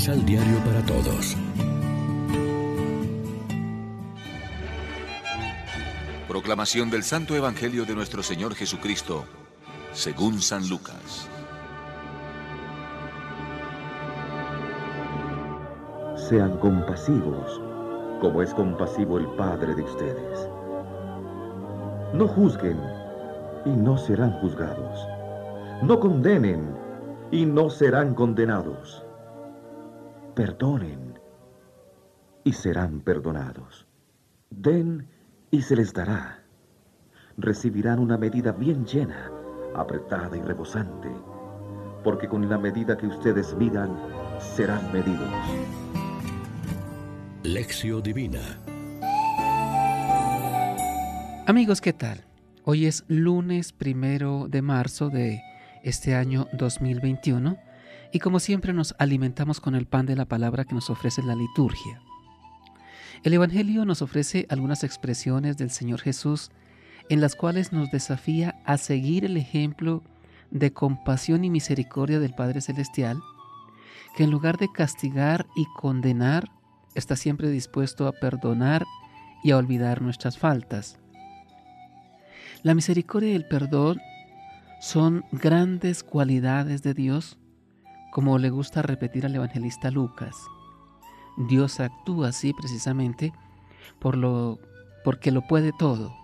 Misal Diario para Todos. Proclamación del Santo Evangelio de nuestro Señor Jesucristo, según San Lucas. Sean compasivos, como es compasivo el Padre de ustedes. No juzguen y no serán juzgados. No condenen y no serán condenados. Perdonen y serán perdonados. Den y se les dará. Recibirán una medida bien llena, apretada y rebosante, porque con la medida que ustedes midan, serán medidos. Lección Divina Amigos, ¿qué tal? Hoy es lunes primero de marzo de este año 2021 y como siempre nos alimentamos con el pan de la palabra que nos ofrece la liturgia. El Evangelio nos ofrece algunas expresiones del Señor Jesús en las cuales nos desafía a seguir el ejemplo de compasión y misericordia del Padre Celestial, que en lugar de castigar y condenar, está siempre dispuesto a perdonar y a olvidar nuestras faltas. La misericordia y el perdón son grandes cualidades de Dios, como le gusta repetir al evangelista Lucas. Dios actúa así precisamente por lo, porque lo puede todo.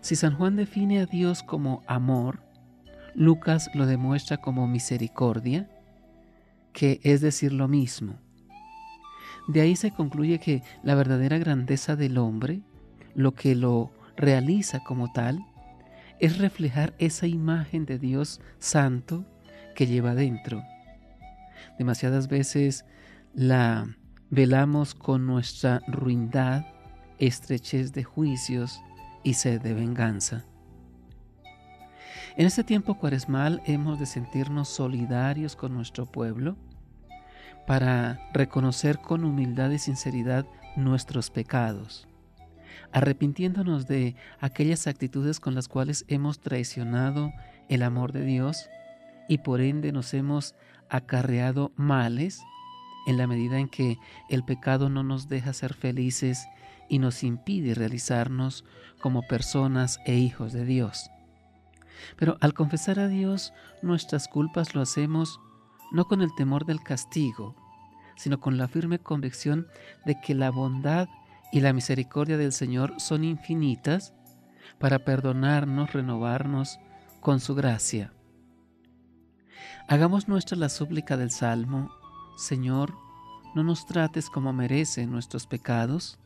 Si San Juan define a Dios como amor, Lucas lo demuestra como misericordia, que es decir lo mismo. De ahí se concluye que la verdadera grandeza del hombre, lo que lo realiza como tal, es reflejar esa imagen de Dios santo que lleva dentro. Demasiadas veces la velamos con nuestra ruindad, estrechez de juicios y sed de venganza. En este tiempo cuaresmal hemos de sentirnos solidarios con nuestro pueblo para reconocer con humildad y sinceridad nuestros pecados arrepintiéndonos de aquellas actitudes con las cuales hemos traicionado el amor de Dios y por ende nos hemos acarreado males en la medida en que el pecado no nos deja ser felices y nos impide realizarnos como personas e hijos de Dios. Pero al confesar a Dios nuestras culpas lo hacemos no con el temor del castigo, sino con la firme convicción de que la bondad y la misericordia del Señor son infinitas para perdonarnos, renovarnos con su gracia. Hagamos nuestra la súplica del Salmo, Señor, no nos trates como merecen nuestros pecados,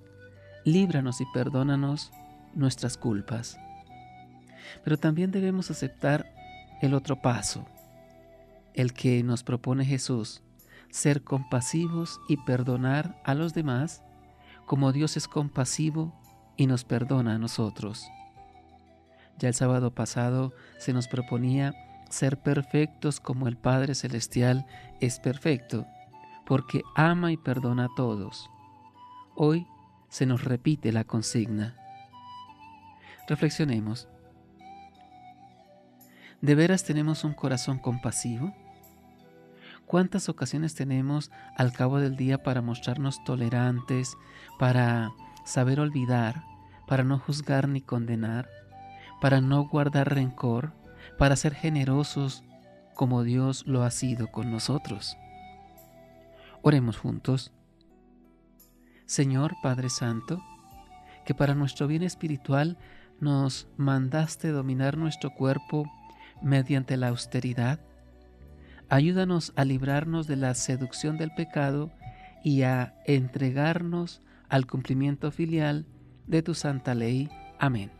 líbranos y perdónanos nuestras culpas. Pero también debemos aceptar el otro paso, el que nos propone Jesús, ser compasivos y perdonar a los demás como Dios es compasivo y nos perdona a nosotros. Ya el sábado pasado se nos proponía ser perfectos como el Padre Celestial es perfecto, porque ama y perdona a todos. Hoy se nos repite la consigna. Reflexionemos. ¿De veras tenemos un corazón compasivo? ¿Cuántas ocasiones tenemos al cabo del día para mostrarnos tolerantes, para saber olvidar, para no juzgar ni condenar, para no guardar rencor, para ser generosos como Dios lo ha sido con nosotros? Oremos juntos. Señor Padre Santo, que para nuestro bien espiritual nos mandaste dominar nuestro cuerpo mediante la austeridad, Ayúdanos a librarnos de la seducción del pecado y a entregarnos al cumplimiento filial de tu santa ley. Amén.